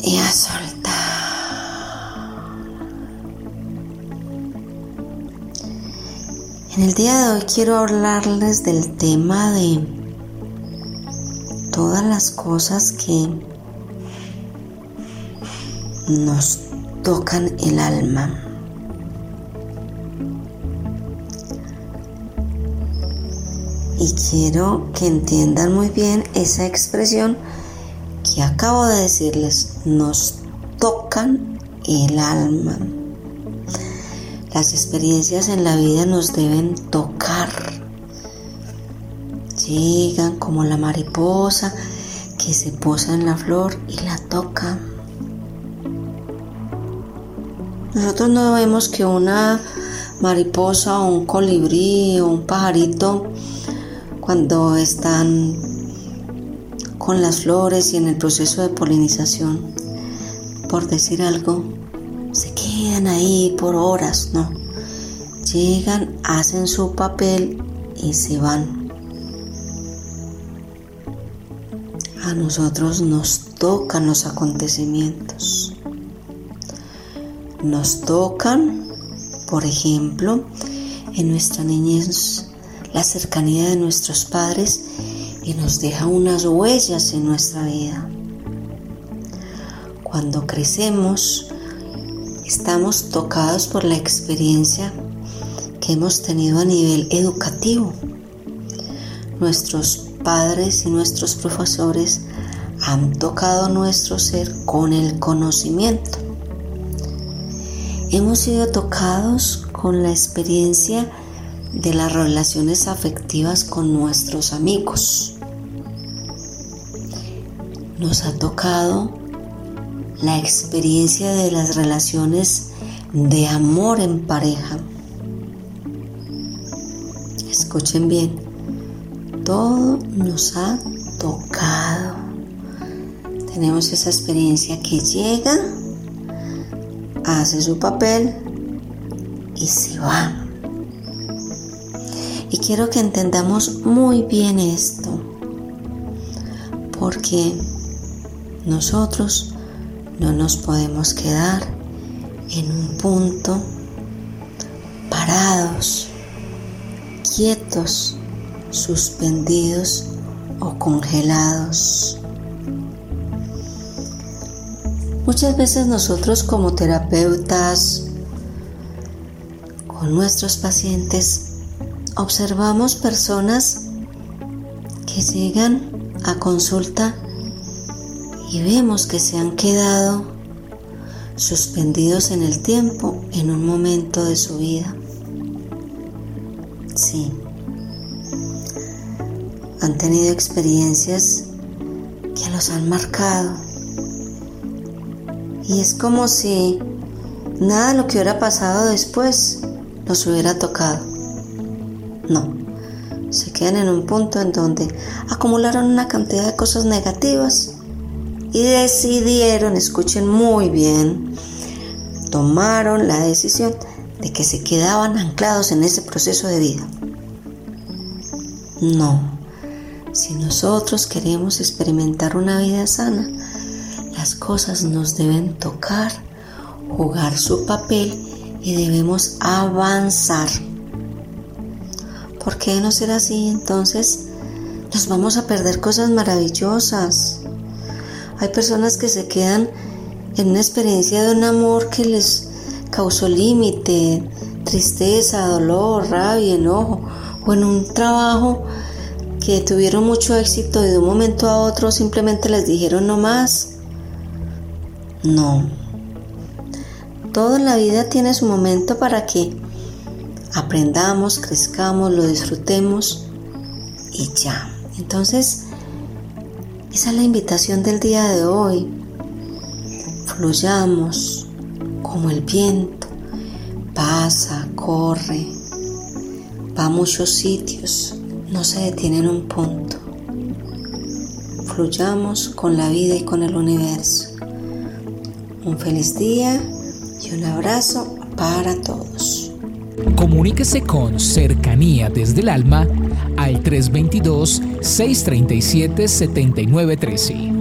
y a soltar. En el día de hoy quiero hablarles del tema de todas las cosas que nos tocan el alma. Y quiero que entiendan muy bien esa expresión que acabo de decirles. Nos tocan el alma. Las experiencias en la vida nos deben tocar. Llegan como la mariposa que se posa en la flor y la toca. Nosotros no vemos que una mariposa un colibrí o un pajarito cuando están con las flores y en el proceso de polinización, por decir algo, se quedan ahí por horas, no. Llegan, hacen su papel y se van. A nosotros nos tocan los acontecimientos. Nos tocan, por ejemplo, en nuestra niñez la cercanía de nuestros padres y nos deja unas huellas en nuestra vida. Cuando crecemos, estamos tocados por la experiencia que hemos tenido a nivel educativo. Nuestros padres y nuestros profesores han tocado nuestro ser con el conocimiento. Hemos sido tocados con la experiencia de las relaciones afectivas con nuestros amigos. Nos ha tocado la experiencia de las relaciones de amor en pareja. Escuchen bien, todo nos ha tocado. Tenemos esa experiencia que llega, hace su papel y se va. Y quiero que entendamos muy bien esto, porque nosotros no nos podemos quedar en un punto parados, quietos, suspendidos o congelados. Muchas veces nosotros como terapeutas, con nuestros pacientes, observamos personas que llegan a consulta y vemos que se han quedado suspendidos en el tiempo en un momento de su vida. Sí, han tenido experiencias que los han marcado. Y es como si nada de lo que hubiera pasado después los hubiera tocado. No, se quedan en un punto en donde acumularon una cantidad de cosas negativas y decidieron, escuchen muy bien, tomaron la decisión de que se quedaban anclados en ese proceso de vida. No, si nosotros queremos experimentar una vida sana, las cosas nos deben tocar, jugar su papel y debemos avanzar. ¿Por qué no ser así? Entonces nos vamos a perder cosas maravillosas. Hay personas que se quedan en una experiencia de un amor que les causó límite, tristeza, dolor, rabia, enojo, o en un trabajo que tuvieron mucho éxito y de un momento a otro simplemente les dijeron no más. No. Todo en la vida tiene su momento para que aprendamos, crezcamos, lo disfrutemos y ya. Entonces, esa es la invitación del día de hoy. Fluyamos como el viento, pasa, corre, va a muchos sitios, no se detiene en un punto. Fluyamos con la vida y con el universo. Un feliz día y un abrazo para todos. Comuníquese con Cercanía desde el Alma al 322-637-7913.